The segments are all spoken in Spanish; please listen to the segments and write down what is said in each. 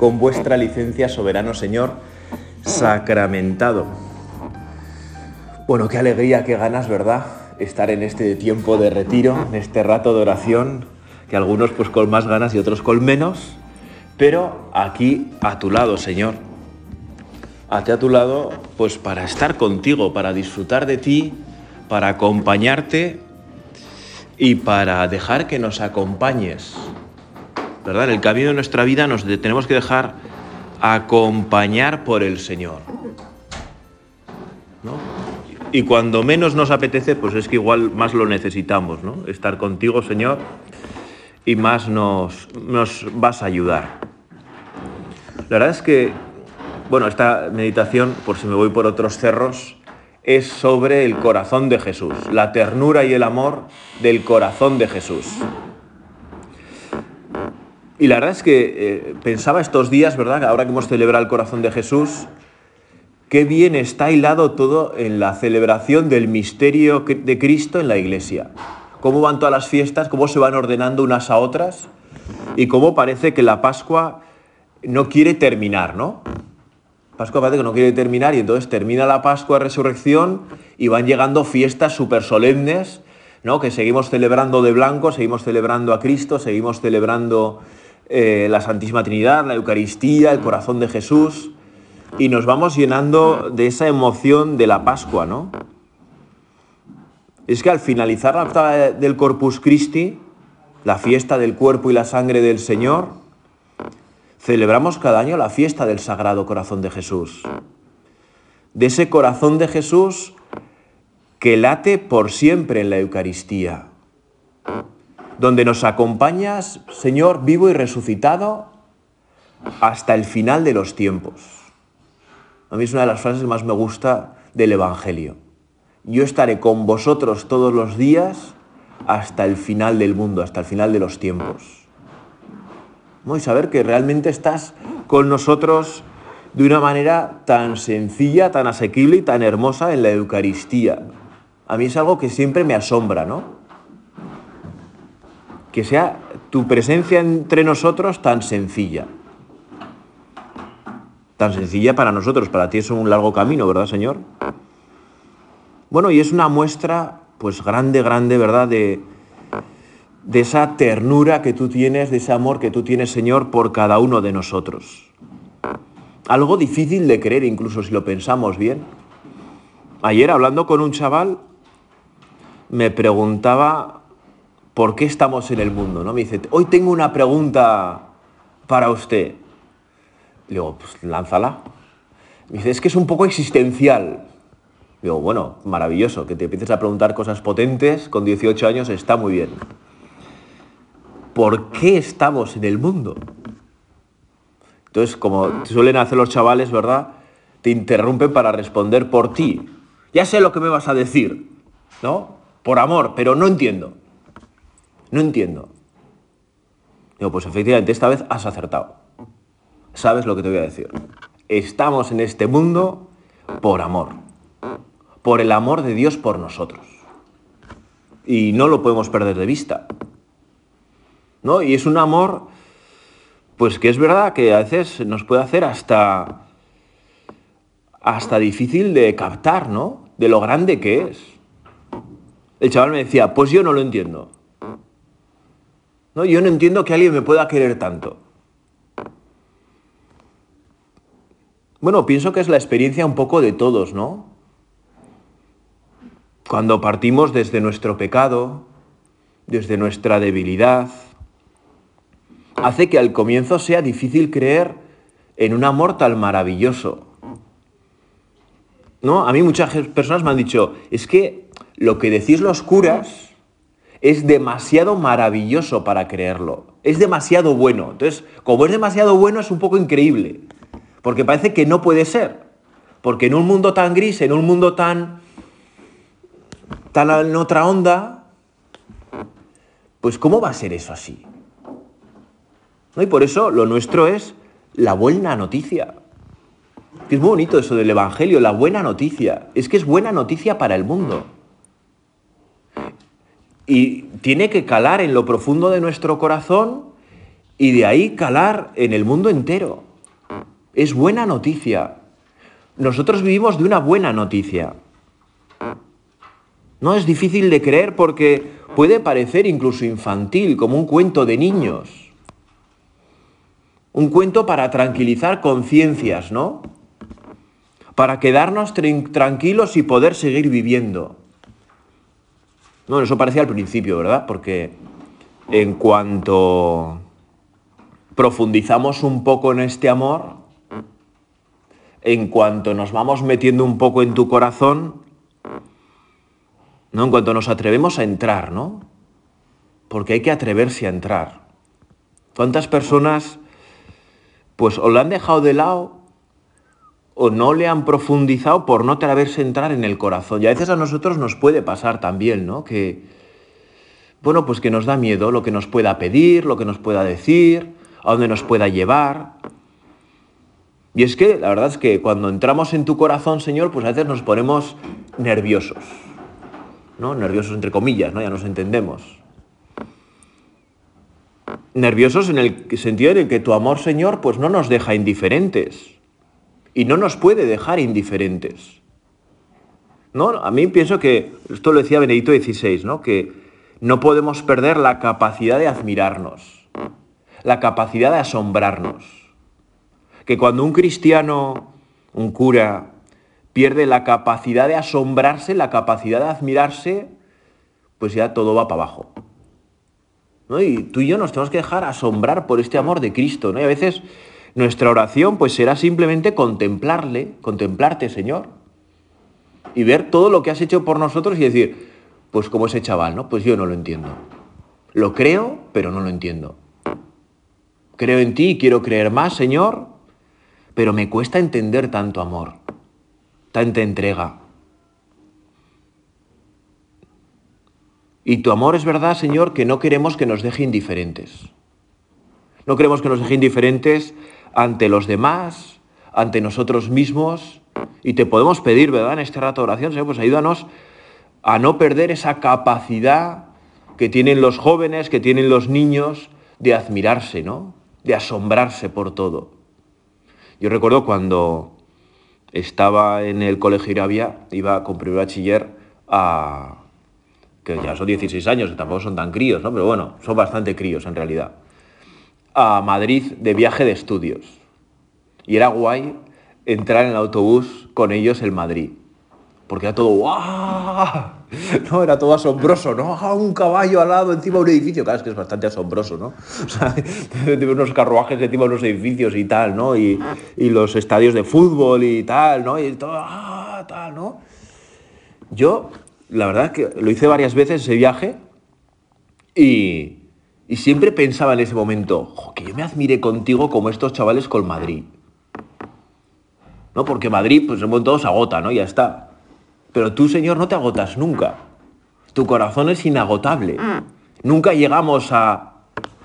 con vuestra licencia, soberano Señor, sacramentado. Bueno, qué alegría, qué ganas, ¿verdad? Estar en este tiempo de retiro, en este rato de oración, que algunos pues con más ganas y otros con menos, pero aquí a tu lado, Señor. A ti a tu lado, pues para estar contigo, para disfrutar de ti, para acompañarte y para dejar que nos acompañes. ¿Verdad? En el camino de nuestra vida nos tenemos que dejar acompañar por el Señor. ¿no? Y cuando menos nos apetece, pues es que igual más lo necesitamos, ¿no? Estar contigo, Señor, y más nos, nos vas a ayudar. La verdad es que, bueno, esta meditación, por si me voy por otros cerros, es sobre el corazón de Jesús, la ternura y el amor del corazón de Jesús. Y la verdad es que eh, pensaba estos días, ¿verdad? Ahora que hemos celebrado el corazón de Jesús, qué bien está hilado todo en la celebración del misterio de Cristo en la iglesia. Cómo van todas las fiestas, cómo se van ordenando unas a otras y cómo parece que la Pascua no quiere terminar, ¿no? Pascua parece que no quiere terminar y entonces termina la Pascua, Resurrección y van llegando fiestas súper solemnes, ¿no? Que seguimos celebrando de blanco, seguimos celebrando a Cristo, seguimos celebrando eh, la Santísima Trinidad, la Eucaristía, el corazón de Jesús, y nos vamos llenando de esa emoción de la Pascua, ¿no? Es que al finalizar la octava del Corpus Christi, la fiesta del cuerpo y la sangre del Señor, celebramos cada año la fiesta del Sagrado Corazón de Jesús. De ese corazón de Jesús que late por siempre en la Eucaristía, donde nos acompañas, Señor, vivo y resucitado, hasta el final de los tiempos. A mí es una de las frases que más me gusta del Evangelio. Yo estaré con vosotros todos los días hasta el final del mundo, hasta el final de los tiempos y saber que realmente estás con nosotros de una manera tan sencilla, tan asequible y tan hermosa en la Eucaristía. A mí es algo que siempre me asombra, ¿no? Que sea tu presencia entre nosotros tan sencilla. Tan sencilla para nosotros, para ti es un largo camino, ¿verdad, Señor? Bueno, y es una muestra, pues grande, grande, ¿verdad?, de, de esa ternura que tú tienes, de ese amor que tú tienes, Señor, por cada uno de nosotros. Algo difícil de creer, incluso si lo pensamos bien. Ayer, hablando con un chaval, me preguntaba por qué estamos en el mundo, ¿no? Me dice, hoy tengo una pregunta para usted. Le digo, pues lánzala. Me dice, es que es un poco existencial. Digo, bueno, maravilloso, que te empieces a preguntar cosas potentes con 18 años está muy bien. ¿por qué estamos en el mundo? Entonces, como suelen hacer los chavales, ¿verdad? Te interrumpen para responder por ti. Ya sé lo que me vas a decir, ¿no? Por amor, pero no entiendo. No entiendo. Digo, pues efectivamente, esta vez has acertado. Sabes lo que te voy a decir. Estamos en este mundo por amor. Por el amor de Dios por nosotros. Y no lo podemos perder de vista. ¿no? Y es un amor, pues que es verdad que a veces nos puede hacer hasta, hasta difícil de captar, ¿no? De lo grande que es. El chaval me decía, pues yo no lo entiendo. ¿No? Yo no entiendo que alguien me pueda querer tanto. Bueno, pienso que es la experiencia un poco de todos, ¿no? Cuando partimos desde nuestro pecado, desde nuestra debilidad, hace que al comienzo sea difícil creer en un amor tan maravilloso. ¿No? A mí muchas personas me han dicho, es que lo que decís los curas es demasiado maravilloso para creerlo, es demasiado bueno. Entonces, como es demasiado bueno, es un poco increíble, porque parece que no puede ser, porque en un mundo tan gris, en un mundo tan, tan en otra onda, pues ¿cómo va a ser eso así? Y por eso lo nuestro es la buena noticia. es muy bonito eso del Evangelio, la buena noticia. Es que es buena noticia para el mundo. Y tiene que calar en lo profundo de nuestro corazón y de ahí calar en el mundo entero. Es buena noticia. Nosotros vivimos de una buena noticia. No es difícil de creer porque puede parecer incluso infantil, como un cuento de niños. Un cuento para tranquilizar conciencias, ¿no? Para quedarnos tranquilos y poder seguir viviendo. No, eso parecía al principio, ¿verdad? Porque en cuanto profundizamos un poco en este amor, en cuanto nos vamos metiendo un poco en tu corazón, ¿no? En cuanto nos atrevemos a entrar, ¿no? Porque hay que atreverse a entrar. ¿Cuántas personas pues o lo han dejado de lado o no le han profundizado por no atreverse entrar en el corazón? Y a veces a nosotros nos puede pasar también, ¿no? Que bueno, pues que nos da miedo lo que nos pueda pedir, lo que nos pueda decir, a dónde nos pueda llevar. Y es que la verdad es que cuando entramos en tu corazón, Señor, pues a veces nos ponemos nerviosos. ¿no? Nerviosos entre comillas, ¿no? Ya nos entendemos. Nerviosos en el sentido en el que tu amor, Señor, pues no nos deja indiferentes. Y no nos puede dejar indiferentes. ¿No? A mí pienso que, esto lo decía Benedito XVI, ¿no? Que no podemos perder la capacidad de admirarnos, la capacidad de asombrarnos. Que cuando un cristiano, un cura, pierde la capacidad de asombrarse, la capacidad de admirarse, pues ya todo va para abajo. ¿no? Y tú y yo nos tenemos que dejar asombrar por este amor de Cristo. ¿no? Y a veces nuestra oración pues será simplemente contemplarle, contemplarte, Señor, y ver todo lo que has hecho por nosotros y decir, pues como ese chaval, ¿no? Pues yo no lo entiendo. Lo creo, pero no lo entiendo. Creo en ti y quiero creer más, Señor, pero me cuesta entender tanto amor tanta entrega. Y tu amor es verdad, Señor, que no queremos que nos deje indiferentes. No queremos que nos deje indiferentes ante los demás, ante nosotros mismos. Y te podemos pedir, ¿verdad? En este rato de oración, Señor, pues ayúdanos a no perder esa capacidad que tienen los jóvenes, que tienen los niños, de admirarse, ¿no? De asombrarse por todo. Yo recuerdo cuando estaba en el colegio Irabia, iba con primer bachiller a... que ya son 16 años, que tampoco son tan críos, ¿no? Pero bueno, son bastante críos en realidad. A Madrid de viaje de estudios. Y era guay entrar en el autobús con ellos en Madrid. Porque era todo. No, era todo asombroso, ¿no? ¡Ah, un caballo al lado encima de un edificio. Claro, es que es bastante asombroso, ¿no? O sea, unos carruajes encima de unos edificios y tal, ¿no? Y, y, los estadios de fútbol y tal, ¿no? Y todo, ¡ah! ¿no? Yo, la verdad que lo hice varias veces ese viaje y, y siempre pensaba en ese momento, que yo me admire contigo como estos chavales con Madrid. ¿No? Porque Madrid, pues en un momento se agota, ¿no? Ya está. Pero tú, Señor, no te agotas nunca. Tu corazón es inagotable. Mm. Nunca llegamos a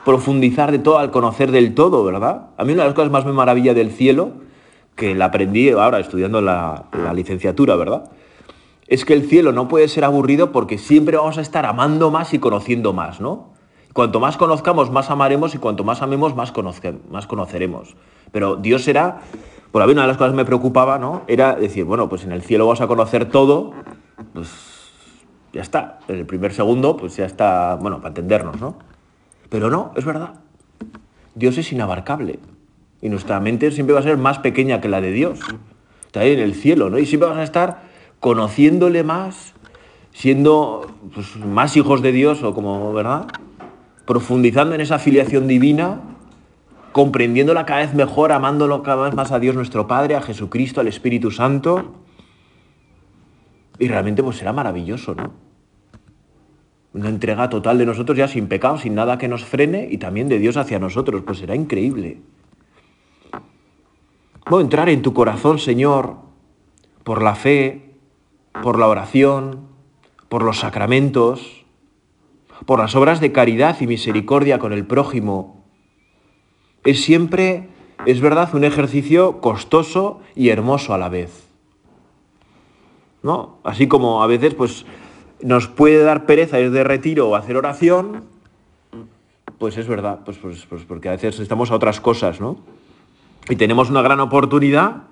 profundizar de todo, al conocer del todo, ¿verdad? A mí una de las cosas más me maravilla del cielo, que la aprendí ahora estudiando la, la licenciatura, ¿verdad? Es que el cielo no puede ser aburrido porque siempre vamos a estar amando más y conociendo más, ¿no? Cuanto más conozcamos, más amaremos y cuanto más amemos, más, más conoceremos. Pero Dios será por a mí una de las cosas que me preocupaba, ¿no? Era decir, bueno, pues en el cielo vas a conocer todo, pues ya está. En el primer segundo, pues ya está, bueno, para entendernos, ¿no? Pero no, es verdad. Dios es inabarcable. Y nuestra mente siempre va a ser más pequeña que la de Dios. Está ahí en el cielo, ¿no? Y siempre vas a estar conociéndole más, siendo pues, más hijos de Dios o como, ¿verdad? Profundizando en esa filiación divina comprendiéndola cada vez mejor, amándolo cada vez más a Dios nuestro Padre, a Jesucristo, al Espíritu Santo. Y realmente pues será maravilloso, ¿no? Una entrega total de nosotros ya sin pecado, sin nada que nos frene y también de Dios hacia nosotros, pues será increíble. Voy entrar en tu corazón, Señor, por la fe, por la oración, por los sacramentos, por las obras de caridad y misericordia con el prójimo, es siempre, es verdad, un ejercicio costoso y hermoso a la vez. ¿No? Así como a veces pues, nos puede dar pereza ir de retiro o hacer oración, pues es verdad, pues, pues, pues, porque a veces estamos a otras cosas, ¿no? Y tenemos una gran oportunidad,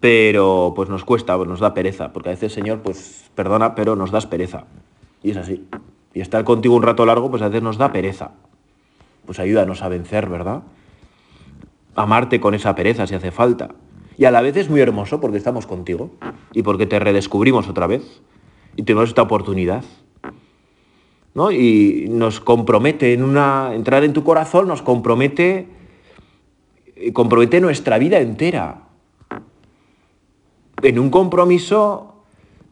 pero pues nos cuesta, pues nos da pereza, porque a veces, Señor, pues perdona, pero nos das pereza. Y es así. Y estar contigo un rato largo, pues a veces nos da pereza. Pues ayúdanos a vencer, ¿verdad? Amarte con esa pereza si hace falta. Y a la vez es muy hermoso porque estamos contigo y porque te redescubrimos otra vez y tenemos esta oportunidad. ¿no? Y nos compromete en una. entrar en tu corazón, nos compromete. compromete nuestra vida entera. En un compromiso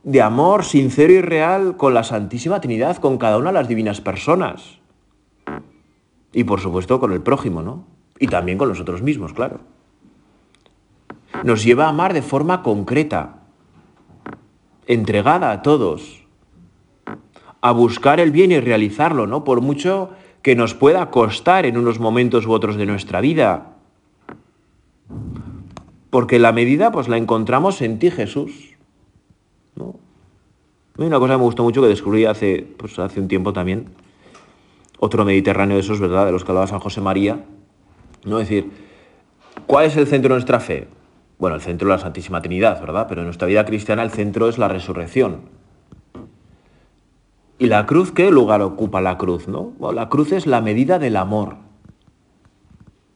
de amor sincero y real con la Santísima Trinidad, con cada una de las divinas personas. Y por supuesto con el prójimo, ¿no? Y también con nosotros mismos, claro. Nos lleva a amar de forma concreta, entregada a todos, a buscar el bien y realizarlo, ¿no? Por mucho que nos pueda costar en unos momentos u otros de nuestra vida. Porque la medida pues la encontramos en ti, Jesús. Una cosa que me gustó mucho que descubrí hace, pues, hace un tiempo también. Otro mediterráneo de esos, ¿verdad? De los que hablaba San José María. ¿No? Es decir, ¿cuál es el centro de nuestra fe? Bueno, el centro es la Santísima Trinidad, ¿verdad? Pero en nuestra vida cristiana el centro es la resurrección. ¿Y la cruz qué lugar ocupa la cruz? ¿no? la cruz es la medida del amor.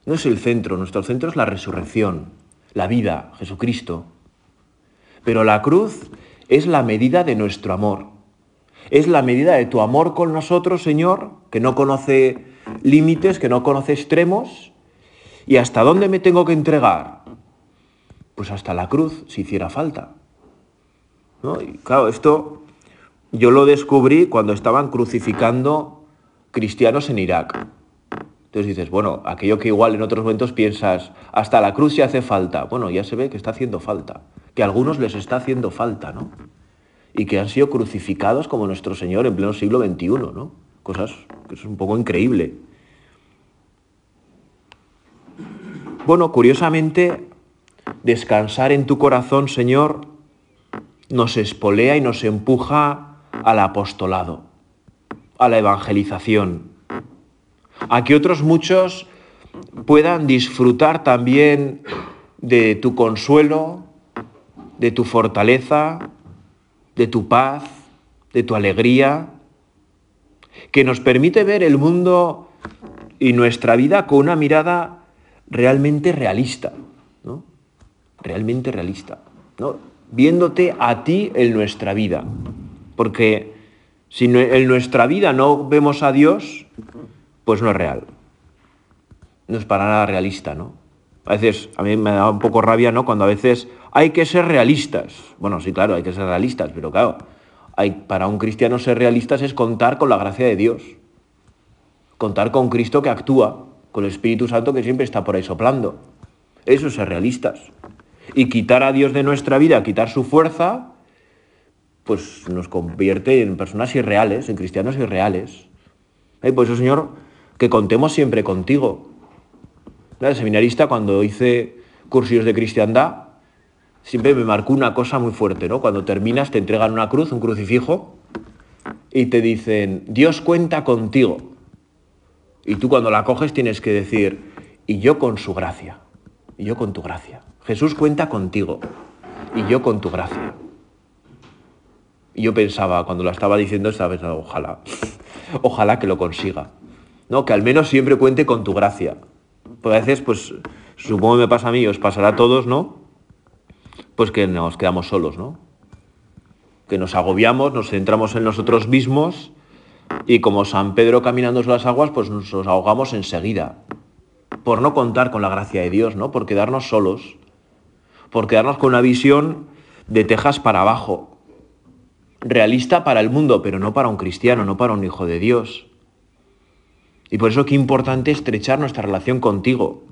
No es el centro, nuestro centro es la resurrección, la vida, Jesucristo. Pero la cruz es la medida de nuestro amor. Es la medida de tu amor con nosotros, Señor, que no conoce límites, que no conoce extremos. ¿Y hasta dónde me tengo que entregar? Pues hasta la cruz, si hiciera falta. ¿No? Y claro, esto yo lo descubrí cuando estaban crucificando cristianos en Irak. Entonces dices, bueno, aquello que igual en otros momentos piensas, hasta la cruz se hace falta. Bueno, ya se ve que está haciendo falta, que a algunos les está haciendo falta, ¿no? Y que han sido crucificados como nuestro Señor en pleno siglo XXI, ¿no? Cosas que es un poco increíble. Bueno, curiosamente, descansar en tu corazón, Señor, nos espolea y nos empuja al apostolado, a la evangelización, a que otros muchos puedan disfrutar también de tu consuelo, de tu fortaleza, de tu paz, de tu alegría, que nos permite ver el mundo y nuestra vida con una mirada realmente realista, ¿no? Realmente realista, ¿no? Viéndote a ti en nuestra vida. Porque si en nuestra vida no vemos a Dios, pues no es real. No es para nada realista, ¿no? A veces, a mí me da un poco rabia, ¿no? Cuando a veces hay que ser realistas. Bueno, sí, claro, hay que ser realistas, pero claro, para un cristiano ser realistas es contar con la gracia de Dios. Contar con Cristo que actúa, con el Espíritu Santo que siempre está por ahí soplando. Eso es ser realistas. Y quitar a Dios de nuestra vida, quitar su fuerza, pues nos convierte en personas irreales, en cristianos irreales. Y por eso, Señor, que contemos siempre contigo. El seminarista, cuando hice cursillos de cristiandad, siempre me marcó una cosa muy fuerte, ¿no? Cuando terminas te entregan una cruz, un crucifijo, y te dicen, Dios cuenta contigo. Y tú cuando la coges tienes que decir, y yo con su gracia, y yo con tu gracia. Jesús cuenta contigo, y yo con tu gracia. Y yo pensaba, cuando la estaba diciendo, estaba pensando, ojalá, ojalá que lo consiga. ¿no? Que al menos siempre cuente con tu gracia. Porque a veces, pues, supongo que me pasa a mí, os pasará a todos, ¿no? Pues que nos quedamos solos, ¿no? Que nos agobiamos, nos centramos en nosotros mismos y como San Pedro caminando sobre las aguas, pues nos ahogamos enseguida. Por no contar con la gracia de Dios, ¿no? Por quedarnos solos. Por quedarnos con una visión de tejas para abajo, realista para el mundo, pero no para un cristiano, no para un hijo de Dios. Y por eso qué importante estrechar nuestra relación contigo.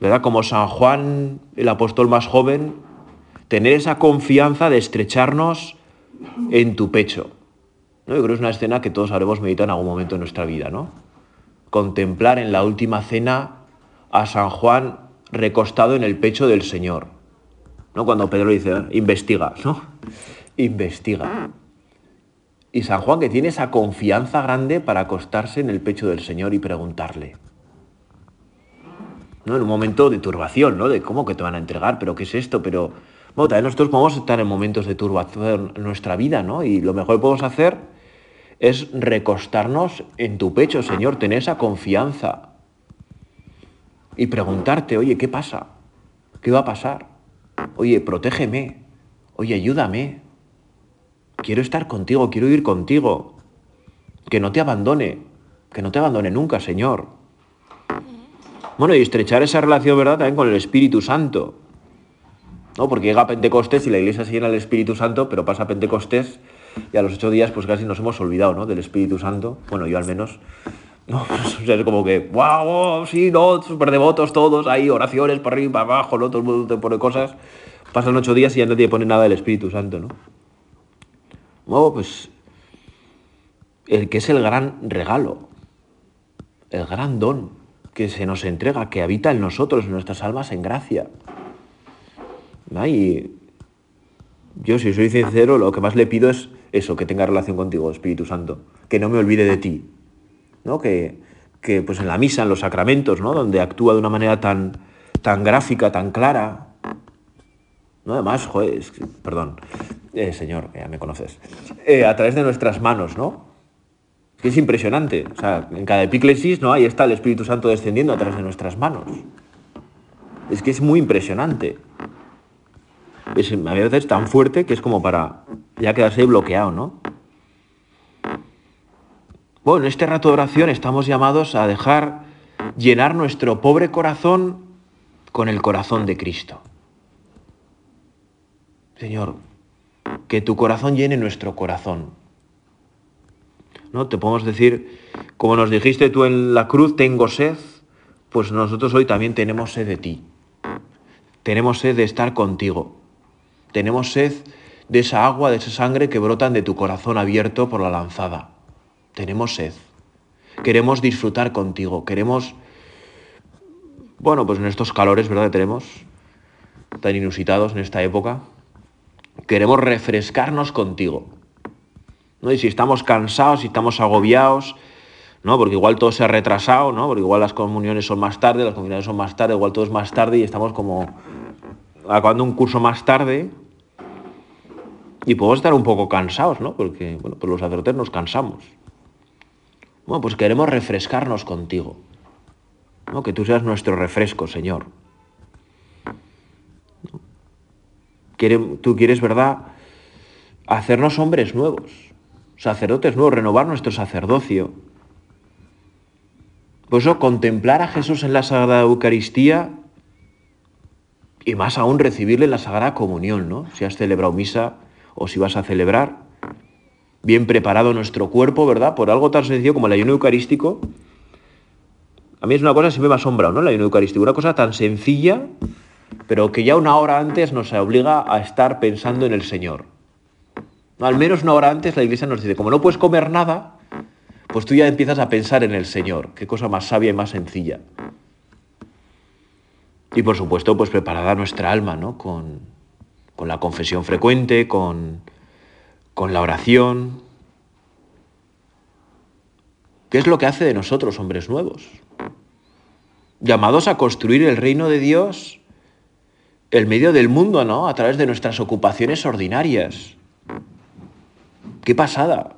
¿Verdad? Como San Juan, el apóstol más joven, tener esa confianza de estrecharnos en tu pecho. ¿No? Yo creo que es una escena que todos habremos meditado en algún momento de nuestra vida, ¿no? Contemplar en la última cena a San Juan recostado en el pecho del Señor. ¿No? Cuando Pedro dice, investiga, ¿no? investiga. Y San Juan que tiene esa confianza grande para acostarse en el pecho del Señor y preguntarle. ¿no? En un momento de turbación, ¿no? De cómo que te van a entregar, pero qué es esto, pero... Bueno, también nosotros podemos estar en momentos de turbación en nuestra vida, ¿no? Y lo mejor que podemos hacer es recostarnos en tu pecho, Señor, tener esa confianza y preguntarte, oye, ¿qué pasa? ¿Qué va a pasar? Oye, protégeme. Oye, ayúdame. Quiero estar contigo, quiero ir contigo. Que no te abandone, que no te abandone nunca, Señor. Bueno, y estrechar esa relación, ¿verdad?, también con el Espíritu Santo. ¿No? Porque llega Pentecostés y la iglesia se llena del Espíritu Santo, pero pasa Pentecostés y a los ocho días pues casi nos hemos olvidado, ¿no?, del Espíritu Santo. Bueno, yo al menos. ¿no? O sea, es como que, wow, sí, no, súper devotos todos, hay oraciones por arriba, para abajo, ¿no? Todo el mundo te pone cosas. Pasan ocho días y ya nadie pone nada del Espíritu Santo, ¿no? Bueno, pues el que es el gran regalo, el gran don que se nos entrega, que habita en nosotros, en nuestras almas, en gracia. Y yo, si soy sincero, lo que más le pido es eso, que tenga relación contigo, Espíritu Santo, que no me olvide de ti, ¿no? Que, que pues en la misa, en los sacramentos, ¿no? Donde actúa de una manera tan, tan gráfica, tan clara, ¿no? Además, joder, perdón, eh, Señor, ya me conoces, eh, a través de nuestras manos, ¿no? Es que es impresionante. O sea, en cada epíclesis, ¿no? Ahí está el Espíritu Santo descendiendo a través de nuestras manos. Es que es muy impresionante. Es a veces tan fuerte que es como para ya quedarse bloqueado, ¿no? Bueno, en este rato de oración estamos llamados a dejar llenar nuestro pobre corazón con el corazón de Cristo. Señor, que tu corazón llene nuestro corazón ¿no? Te podemos decir, como nos dijiste tú en la cruz, tengo sed, pues nosotros hoy también tenemos sed de ti. Tenemos sed de estar contigo. Tenemos sed de esa agua, de esa sangre que brotan de tu corazón abierto por la lanzada. Tenemos sed. Queremos disfrutar contigo. Queremos, bueno, pues en estos calores, ¿verdad? Que tenemos tan inusitados en esta época. Queremos refrescarnos contigo. Y si estamos cansados, si estamos agobiados, ¿no? Porque igual todo se ha retrasado, ¿no? Porque igual las comuniones son más tarde, las comuniones son más tarde, igual todo es más tarde y estamos como acabando un curso más tarde y podemos estar un poco cansados, ¿no? Porque, bueno, pues los sacerdotes nos cansamos. Bueno, pues queremos refrescarnos contigo. ¿no? Que tú seas nuestro refresco, Señor. Tú quieres, ¿verdad? Hacernos hombres nuevos sacerdotes nuevos, renovar nuestro sacerdocio. Por eso contemplar a Jesús en la Sagrada Eucaristía y más aún recibirle en la Sagrada Comunión, ¿no? Si has celebrado misa o si vas a celebrar, bien preparado nuestro cuerpo, ¿verdad? Por algo tan sencillo como el ayuno eucarístico. A mí es una cosa que siempre me ha asombrado, ¿no? El ayuno eucarístico, una cosa tan sencilla, pero que ya una hora antes nos obliga a estar pensando en el Señor. Al menos una hora antes la iglesia nos dice, como no puedes comer nada, pues tú ya empiezas a pensar en el Señor. Qué cosa más sabia y más sencilla. Y por supuesto, pues preparada nuestra alma, ¿no? Con, con la confesión frecuente, con, con la oración. ¿Qué es lo que hace de nosotros hombres nuevos? Llamados a construir el reino de Dios, el medio del mundo, ¿no? A través de nuestras ocupaciones ordinarias. Qué pasada.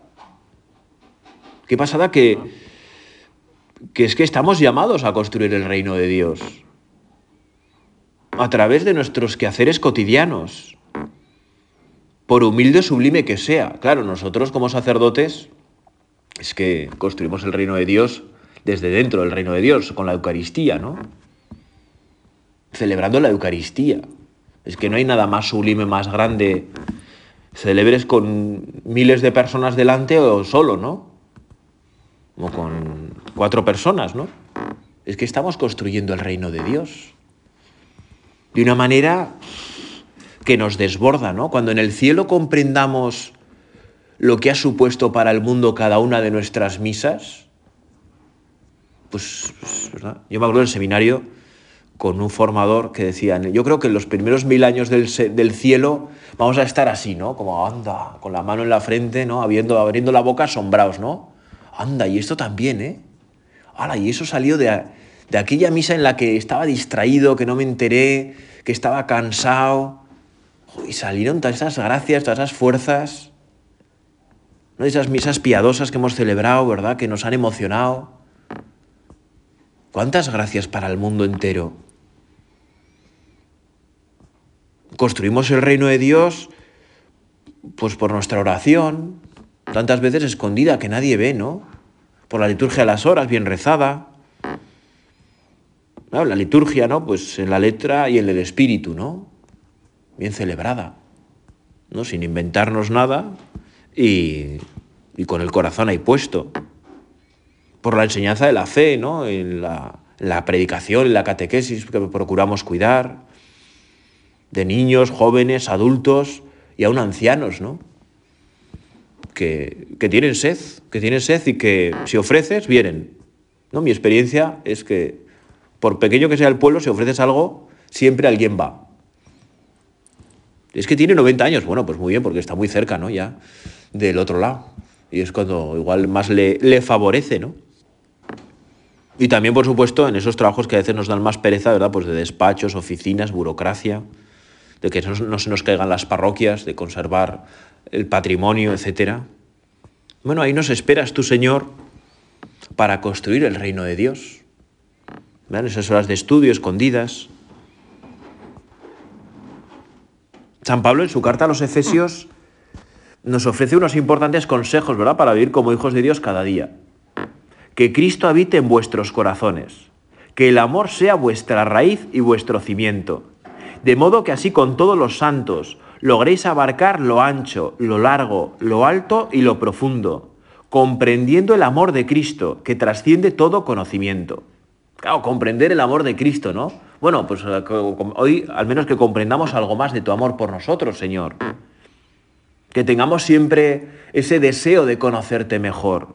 Qué pasada que, que es que estamos llamados a construir el reino de Dios a través de nuestros quehaceres cotidianos, por humilde o sublime que sea. Claro, nosotros como sacerdotes es que construimos el reino de Dios desde dentro del reino de Dios, con la Eucaristía, ¿no? Celebrando la Eucaristía. Es que no hay nada más sublime, más grande celebres con miles de personas delante o solo, ¿no? O con cuatro personas, ¿no? Es que estamos construyendo el reino de Dios. De una manera que nos desborda, ¿no? Cuando en el cielo comprendamos lo que ha supuesto para el mundo cada una de nuestras misas, pues, pues ¿verdad? yo me acuerdo del seminario con un formador que decía, yo creo que en los primeros mil años del, cielo vamos a estar así, ¿no? Como anda, con la mano en la frente, ¿no? Abriendo, abriendo la boca asombrados, ¿no? Anda, y esto también, ¿eh? ¡Hala! Y eso salió de, de aquella misa en la que estaba distraído, que no me enteré, que estaba cansado. Y salieron todas esas gracias, todas esas fuerzas. ¿no? Esas misas piadosas que hemos celebrado, ¿verdad? Que nos han emocionado. ¿Cuántas gracias para el mundo entero? Construimos el reino de Dios pues por nuestra oración, tantas veces escondida que nadie ve, ¿no? Por la liturgia de las horas, bien rezada. La liturgia, ¿no? Pues en la letra y en el espíritu, ¿no? Bien celebrada, ¿no? Sin inventarnos nada y, con el corazón ahí puesto. Por la enseñanza de la fe, ¿no? En la, la predicación, en la catequesis que procuramos cuidar, de niños, jóvenes, adultos y aún ancianos, ¿no? Que, que, tienen sed, que tienen sed y que si ofreces, vienen. ¿no? Mi experiencia es que por pequeño que sea el pueblo, si ofreces algo, siempre alguien va. Es que tiene 90 años, bueno, pues muy bien, porque está muy cerca, ¿no? Ya del otro lado. Y es cuando igual más le, le favorece, ¿no? Y también, por supuesto, en esos trabajos que a veces nos dan más pereza, ¿verdad? Pues de despachos, oficinas, burocracia, de que no, se nos caigan las parroquias, de conservar el patrimonio, etc. Bueno, ahí nos esperas tú, Señor, para construir el reino de Dios. ¿Ven? Esas horas de estudio escondidas. San Pablo en su carta a los Efesios nos ofrece unos importantes consejos, ¿verdad?, para vivir como hijos de Dios cada día que Cristo habite en vuestros corazones, que el amor sea vuestra raíz y vuestro cimiento, de modo que así con todos los santos logréis abarcar lo ancho, lo largo, lo alto y lo profundo, comprendiendo el amor de Cristo, que trasciende todo conocimiento. Claro, comprender el amor de Cristo, ¿no? Bueno, pues eh, hoy al menos que comprendamos algo más de tu amor por nosotros, Señor. Que tengamos siempre ese deseo de conocerte mejor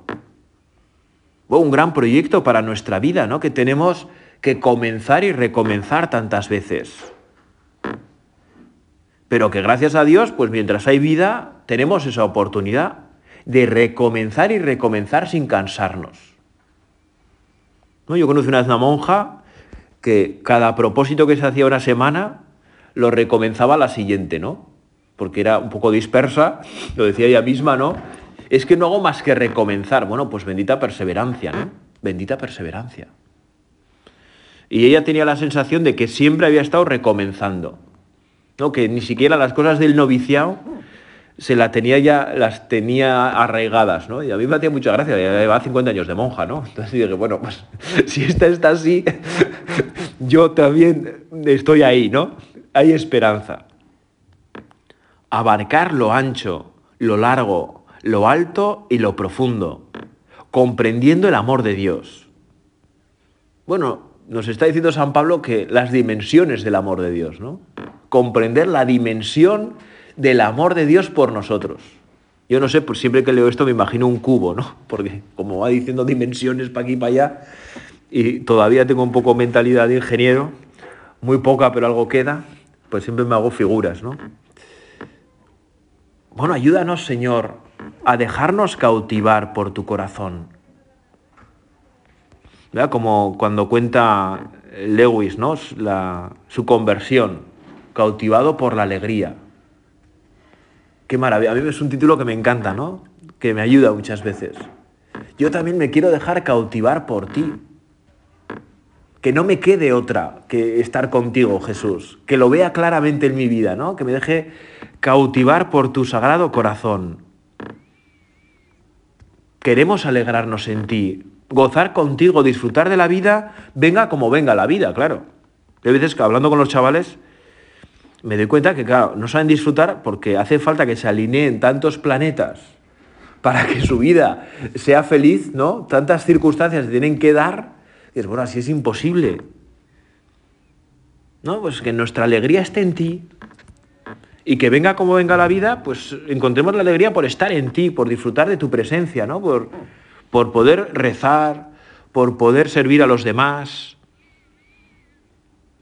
un gran proyecto para nuestra vida, ¿no? Que tenemos que comenzar y recomenzar tantas veces. Pero que gracias a Dios, pues mientras hay vida, tenemos esa oportunidad de recomenzar y recomenzar sin cansarnos. ¿No? Yo conocí una vez una monja que cada propósito que se hacía una semana lo recomenzaba la siguiente, ¿no? Porque era un poco dispersa, lo decía ella misma, ¿no? es que no hago más que recomenzar. Bueno, pues bendita perseverancia, ¿no? Bendita perseverancia. Y ella tenía la sensación de que siempre había estado recomenzando, ¿no? Que ni siquiera las cosas del noviciado se la tenía ya, las tenía arraigadas, ¿no? Y a mí me hacía mucha gracia, ya lleva 50 años de monja, ¿no? Entonces dije, bueno, pues si esta está así, yo también estoy ahí, ¿no? Hay esperanza. Abarcar lo ancho, lo largo, lo alto y lo profundo, comprendiendo el amor de Dios. Bueno, nos está diciendo San Pablo que las dimensiones del amor de Dios, ¿no? Comprender la dimensión del amor de Dios por nosotros. Yo no sé, pues siempre que leo esto me imagino un cubo, ¿no? Porque como va diciendo dimensiones para aquí y para allá, y todavía tengo un poco mentalidad de ingeniero, muy poca, pero algo queda, pues siempre me hago figuras, ¿no? Bueno, ayúdanos, Señor, a dejarnos cautivar por tu corazón. Como cuando cuenta Lewis, ¿no? su conversión, cautivado por la alegría. Qué maravilla. A mí es un título que me encanta, ¿no? Que me ayuda muchas veces. Yo también me quiero dejar cautivar por ti. Que no me quede otra que estar contigo, Jesús. Que lo vea claramente en mi vida, ¿no? Que me deje cautivar por tu sagrado corazón queremos alegrarnos en ti, gozar contigo, disfrutar de la vida, venga como venga la vida, claro. Hay veces que hablando con los chavales me doy cuenta que, claro, no saben disfrutar porque hace falta que se alineen tantos planetas para que su vida sea feliz, ¿no? Tantas circunstancias tienen que dar, y es bueno, así es imposible. ¿No? Pues que nuestra alegría esté en ti, y que venga como venga la vida, pues encontremos la alegría por estar en ti, por disfrutar de tu presencia, ¿no? Por, por poder rezar, por poder servir a los demás.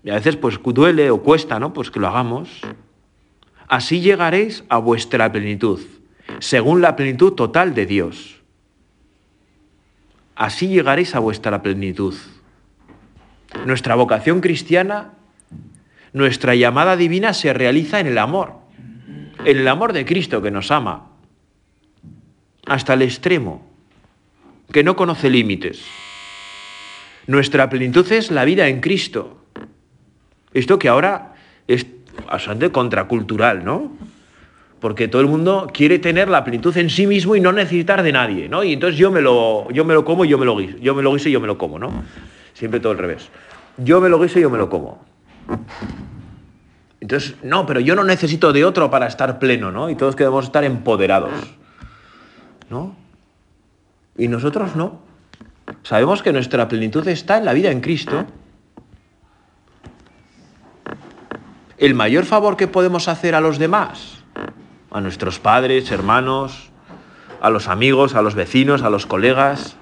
Y a veces pues duele o cuesta, ¿no? Pues que lo hagamos. Así llegaréis a vuestra plenitud, según la plenitud total de Dios. Así llegaréis a vuestra plenitud. Nuestra vocación cristiana, nuestra llamada divina se realiza en el amor, en el amor de Cristo que nos ama, hasta el extremo, que no conoce límites. Nuestra plenitud es la vida en Cristo. Esto que ahora es bastante contracultural, ¿no? Porque todo el mundo quiere tener la plenitud en sí mismo y no necesitar de nadie, ¿no? Y entonces yo me lo, yo me lo como y yo me lo guiso, yo me lo guiso y yo me lo como, ¿no? Siempre todo al revés. Yo me lo guiso y yo me lo como. Entonces, no, pero yo no necesito de otro para estar pleno, ¿no? Y todos queremos estar empoderados, ¿no? Y nosotros no. Sabemos que nuestra plenitud está en la vida en Cristo. El mayor favor que podemos hacer a los demás, a nuestros padres, hermanos, a los amigos, a los vecinos, a los colegas,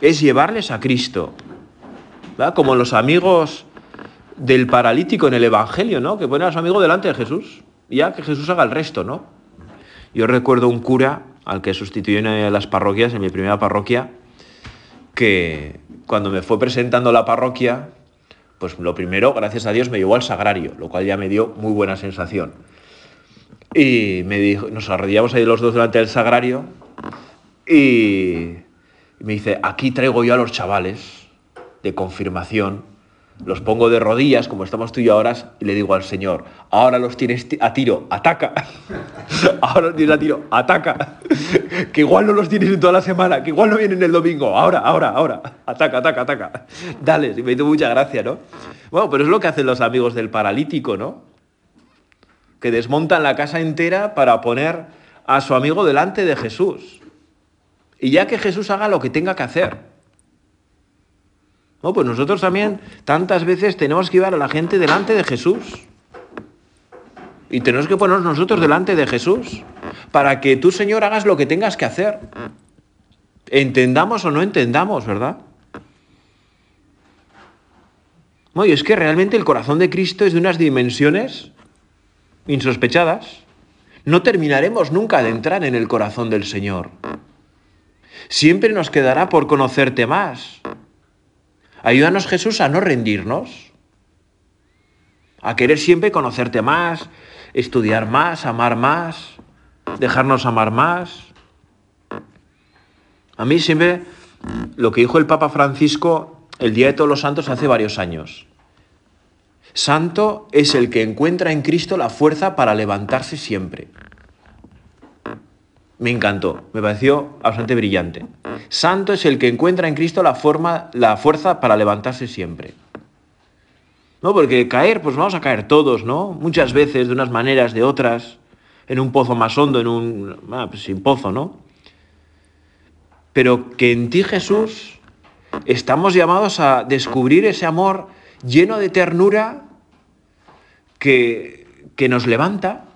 es llevarles a Cristo. ¿verdad? Como los amigos del paralítico en el Evangelio, ¿no? Que ponen a su amigo delante de Jesús ya que Jesús haga el resto, ¿no? Yo recuerdo un cura al que sustituí en las parroquias, en mi primera parroquia, que cuando me fue presentando la parroquia, pues lo primero, gracias a Dios, me llevó al sagrario, lo cual ya me dio muy buena sensación. Y me dijo, nos arrodillamos ahí los dos delante del sagrario y me dice, aquí traigo yo a los chavales de confirmación los pongo de rodillas, como estamos tú y yo ahora, y le digo al Señor, ahora los tienes a tiro, ataca. ahora los tienes a tiro, ataca. que igual no los tienes en toda la semana, que igual no vienen el domingo, ahora, ahora, ahora. Ataca, ataca, ataca. Dale, y me hizo mucha gracia, ¿no? Bueno, pero es lo que hacen los amigos del paralítico, ¿no? Que desmontan la casa entera para poner a su amigo delante de Jesús. Y ya que Jesús haga lo que tenga que hacer. No, pues nosotros también tantas veces tenemos que llevar a la gente delante de Jesús. Y tenemos que ponernos nosotros delante de Jesús para que tú, Señor, hagas lo que tengas que hacer. Entendamos o no entendamos, ¿verdad? No, y es que realmente el corazón de Cristo es de unas dimensiones insospechadas. No terminaremos nunca de entrar en el corazón del Señor. Siempre nos quedará por conocerte más, Ayúdanos Jesús a no rendirnos, a querer siempre conocerte más, estudiar más, amar más, dejarnos amar más. A mí siempre lo que dijo el Papa Francisco el Día de Todos los Santos hace varios años. Santo es el que encuentra en Cristo la fuerza para levantarse siempre me encantó, me pareció bastante brillante. Santo es el que encuentra en Cristo la, forma, la fuerza para levantarse siempre. ¿No? Porque caer, pues vamos a caer todos, ¿no? Muchas veces, de unas maneras, de otras, en un pozo más hondo, en un... Ah, pues sin pozo, ¿no? Pero que en ti, Jesús, estamos llamados a descubrir ese amor lleno de ternura que, que nos levanta,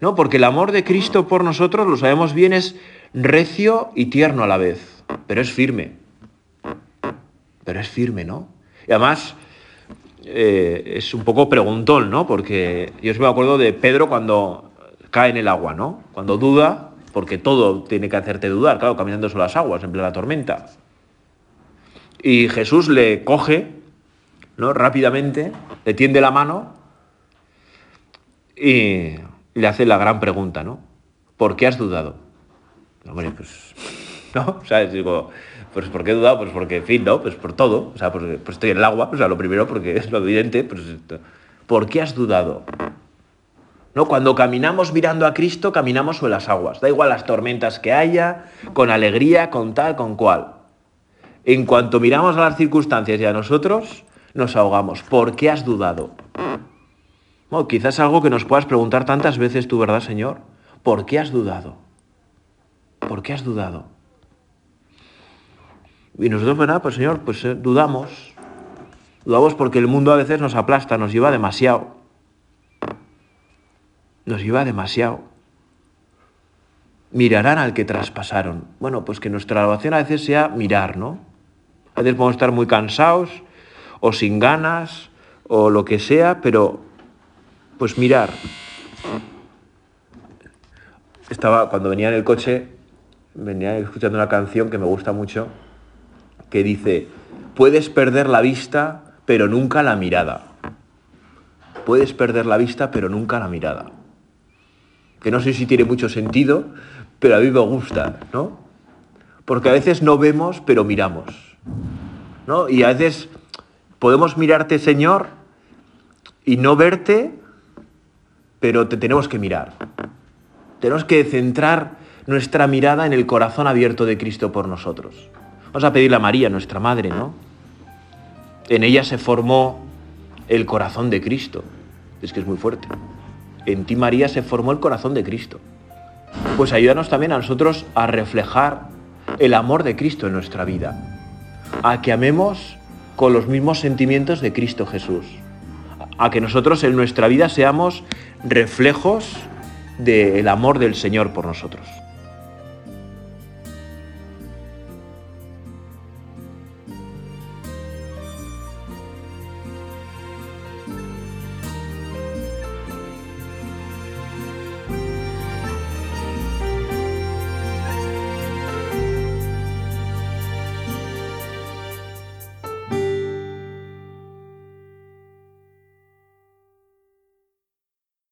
no, porque el amor de Cristo por nosotros, lo sabemos bien, es recio y tierno a la vez, pero es firme. Pero es firme, ¿no? Y además eh, es un poco preguntón, ¿no? Porque yo me acuerdo de Pedro cuando cae en el agua, ¿no? Cuando duda, porque todo tiene que hacerte dudar, claro, caminando sobre las aguas, en plena tormenta. Y Jesús le coge, ¿no? Rápidamente, le tiende la mano y le hace la gran pregunta, ¿no? ¿Por qué has dudado? Pues, ¿no? ¿Sabes? Digo, pues ¿por qué he dudado? Pues porque, en fin, ¿no? Pues por todo. O sea, pues, pues estoy en el agua, o sea, lo primero porque es lo evidente, pues ¿por qué has dudado? ¿No? Cuando caminamos mirando a Cristo, caminamos sobre las aguas. Da igual las tormentas que haya, con alegría, con tal, con cual. En cuanto miramos a las circunstancias y a nosotros, nos ahogamos. ¿Por qué has dudado? Bueno, quizás algo que nos puedas preguntar tantas veces tú, ¿verdad, Señor? ¿Por qué has dudado? ¿Por qué has dudado? Y nosotros, ¿verdad? Pues Señor, pues eh, dudamos. Dudamos porque el mundo a veces nos aplasta, nos lleva demasiado. Nos lleva demasiado. Mirarán al que traspasaron. Bueno, pues que nuestra oración a veces sea mirar, ¿no? A veces podemos estar muy cansados o sin ganas o lo que sea, pero pues mirar. Estaba, cuando venía en el coche, venía escuchando una canción que me gusta mucho, que dice, puedes perder la vista, pero nunca la mirada. Puedes perder la vista, pero nunca la mirada. Que no sé si tiene mucho sentido, pero a mí me gusta, ¿no? Porque a veces no vemos, pero miramos. ¿no? Y a veces podemos mirarte, Señor, y no verte, pero te tenemos que mirar. Tenemos que centrar nuestra mirada en el corazón abierto de Cristo por nosotros. Vamos a pedirle a María, nuestra madre, ¿no? En ella se formó el corazón de Cristo. Es que es muy fuerte. En ti, María, se formó el corazón de Cristo. Pues ayúdanos también a nosotros a reflejar el amor de Cristo en nuestra vida. A que amemos con los mismos sentimientos de Cristo Jesús. A que nosotros en nuestra vida seamos reflejos del amor del Señor por nosotros.